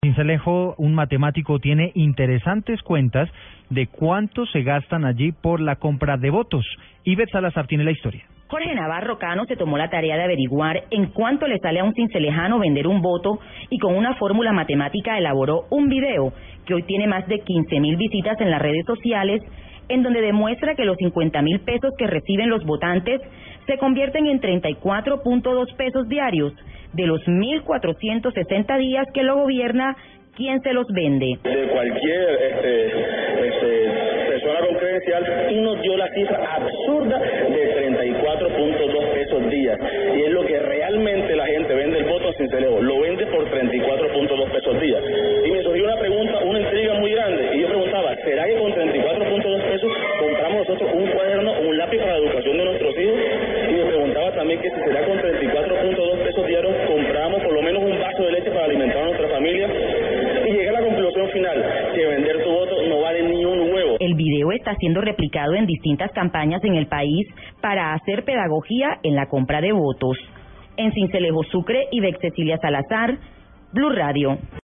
Cincelejo, un matemático, tiene interesantes cuentas de cuánto se gastan allí por la compra de votos. Ivette Salazar tiene la historia. Jorge Navarro Cano se tomó la tarea de averiguar en cuánto le sale a un cincelejano vender un voto y con una fórmula matemática elaboró un video que hoy tiene más de 15 mil visitas en las redes sociales en donde demuestra que los 50 mil pesos que reciben los votantes se convierten en 34.2 pesos diarios de los 1.460 días que lo gobierna, ¿quién se los vende? De cualquier este, este, persona con credencial y nos dio la cifra absurda de 34.2 pesos días. Y es lo que realmente la gente vende el voto sin celebro. Lo vende por 34.2 pesos días. Y me surgió una pregunta, una intriga muy grande. Y yo preguntaba, ¿será que con 34.2 pesos compramos nosotros un cuaderno, un lápiz para la educación de nuestros hijos? Y me preguntaba también que si será con 34.2 pesos diarios compramos por lo menos un vaso de leche para alimentar a nuestra Y la conclusión final, que vender tu voto no vale ni un huevo. El video está siendo replicado en distintas campañas en el país para hacer pedagogía en la compra de votos. En Cincelejo Sucre y Cecilia Salazar, Blue Radio.